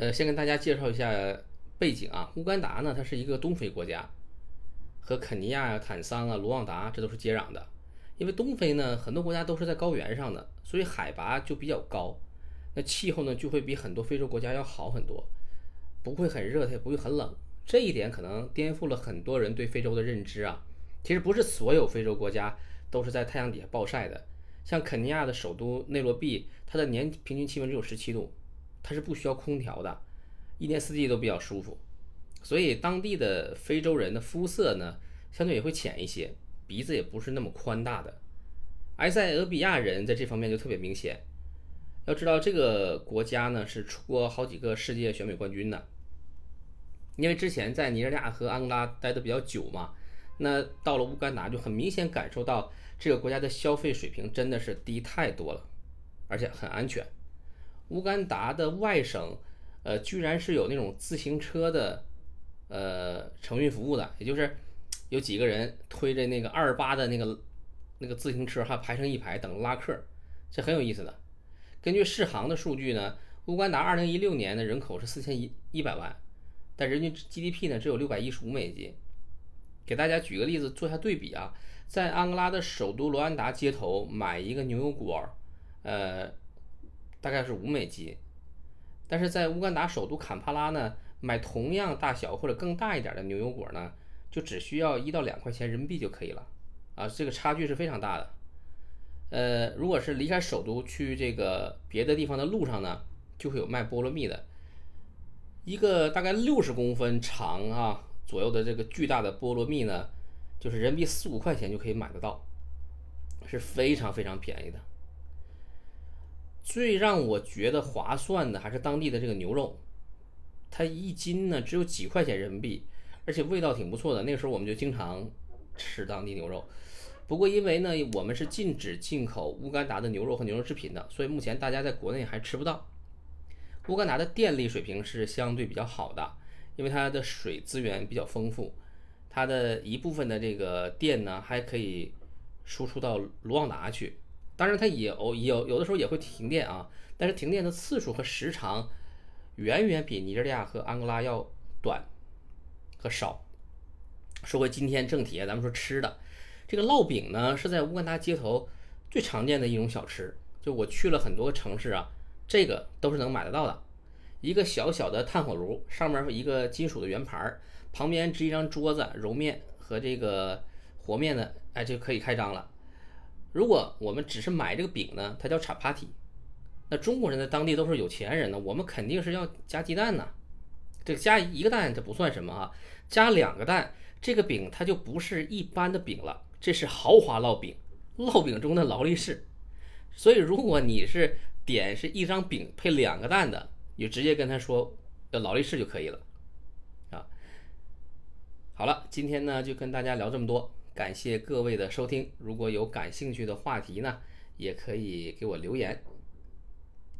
呃，先跟大家介绍一下背景啊。乌干达呢，它是一个东非国家，和肯尼亚、坦桑啊、卢旺达这都是接壤的。因为东非呢，很多国家都是在高原上的，所以海拔就比较高，那气候呢就会比很多非洲国家要好很多，不会很热，它也不会很冷。这一点可能颠覆了很多人对非洲的认知啊。其实不是所有非洲国家都是在太阳底下暴晒的，像肯尼亚的首都内罗毕，它的年平均气温只有十七度，它是不需要空调的，一年四季都比较舒服。所以当地的非洲人的肤色呢，相对也会浅一些。鼻子也不是那么宽大的，埃塞俄比亚人在这方面就特别明显。要知道这个国家呢是出过好几个世界选美冠军的，因为之前在尼日利亚和安哥拉待的比较久嘛，那到了乌干达就很明显感受到这个国家的消费水平真的是低太多了，而且很安全。乌干达的外省，呃，居然是有那种自行车的，呃，承运服务的，也就是。有几个人推着那个二八的那个那个自行车，还排成一排等拉客，这很有意思的。根据世行的数据呢，乌干达2016年的人口是四千一一百万，但人均 GDP 呢只有六百一十五美金。给大家举个例子做下对比啊，在安哥拉的首都罗安达街头买一个牛油果，呃，大概是五美金，但是在乌干达首都坎帕拉呢，买同样大小或者更大一点的牛油果呢。就只需要一到两块钱人民币就可以了，啊，这个差距是非常大的。呃，如果是离开首都去这个别的地方的路上呢，就会有卖菠萝蜜的，一个大概六十公分长啊左右的这个巨大的菠萝蜜呢，就是人民币四五块钱就可以买得到，是非常非常便宜的。最让我觉得划算的还是当地的这个牛肉，它一斤呢只有几块钱人民币。而且味道挺不错的，那个时候我们就经常吃当地牛肉。不过因为呢，我们是禁止进口乌干达的牛肉和牛肉制品的，所以目前大家在国内还吃不到。乌干达的电力水平是相对比较好的，因为它的水资源比较丰富，它的一部分的这个电呢还可以输出到卢旺达去。当然它也有有有的时候也会停电啊，但是停电的次数和时长远远比尼日利亚和安哥拉要短。和少。说回今天正题啊，咱们说吃的，这个烙饼呢是在乌干达街头最常见的一种小吃。就我去了很多个城市啊，这个都是能买得到的。一个小小的炭火炉，上面一个金属的圆盘儿，旁边支一张桌子，揉面和这个和面呢，哎就可以开张了。如果我们只是买这个饼呢，它叫 chapati。那中国人在当地都是有钱人呢，我们肯定是要加鸡蛋呢。这个加一个蛋这不算什么啊，加两个蛋，这个饼它就不是一般的饼了，这是豪华烙饼，烙饼中的劳力士。所以如果你是点是一张饼配两个蛋的，你就直接跟他说要劳力士就可以了啊。好了，今天呢就跟大家聊这么多，感谢各位的收听。如果有感兴趣的话题呢，也可以给我留言。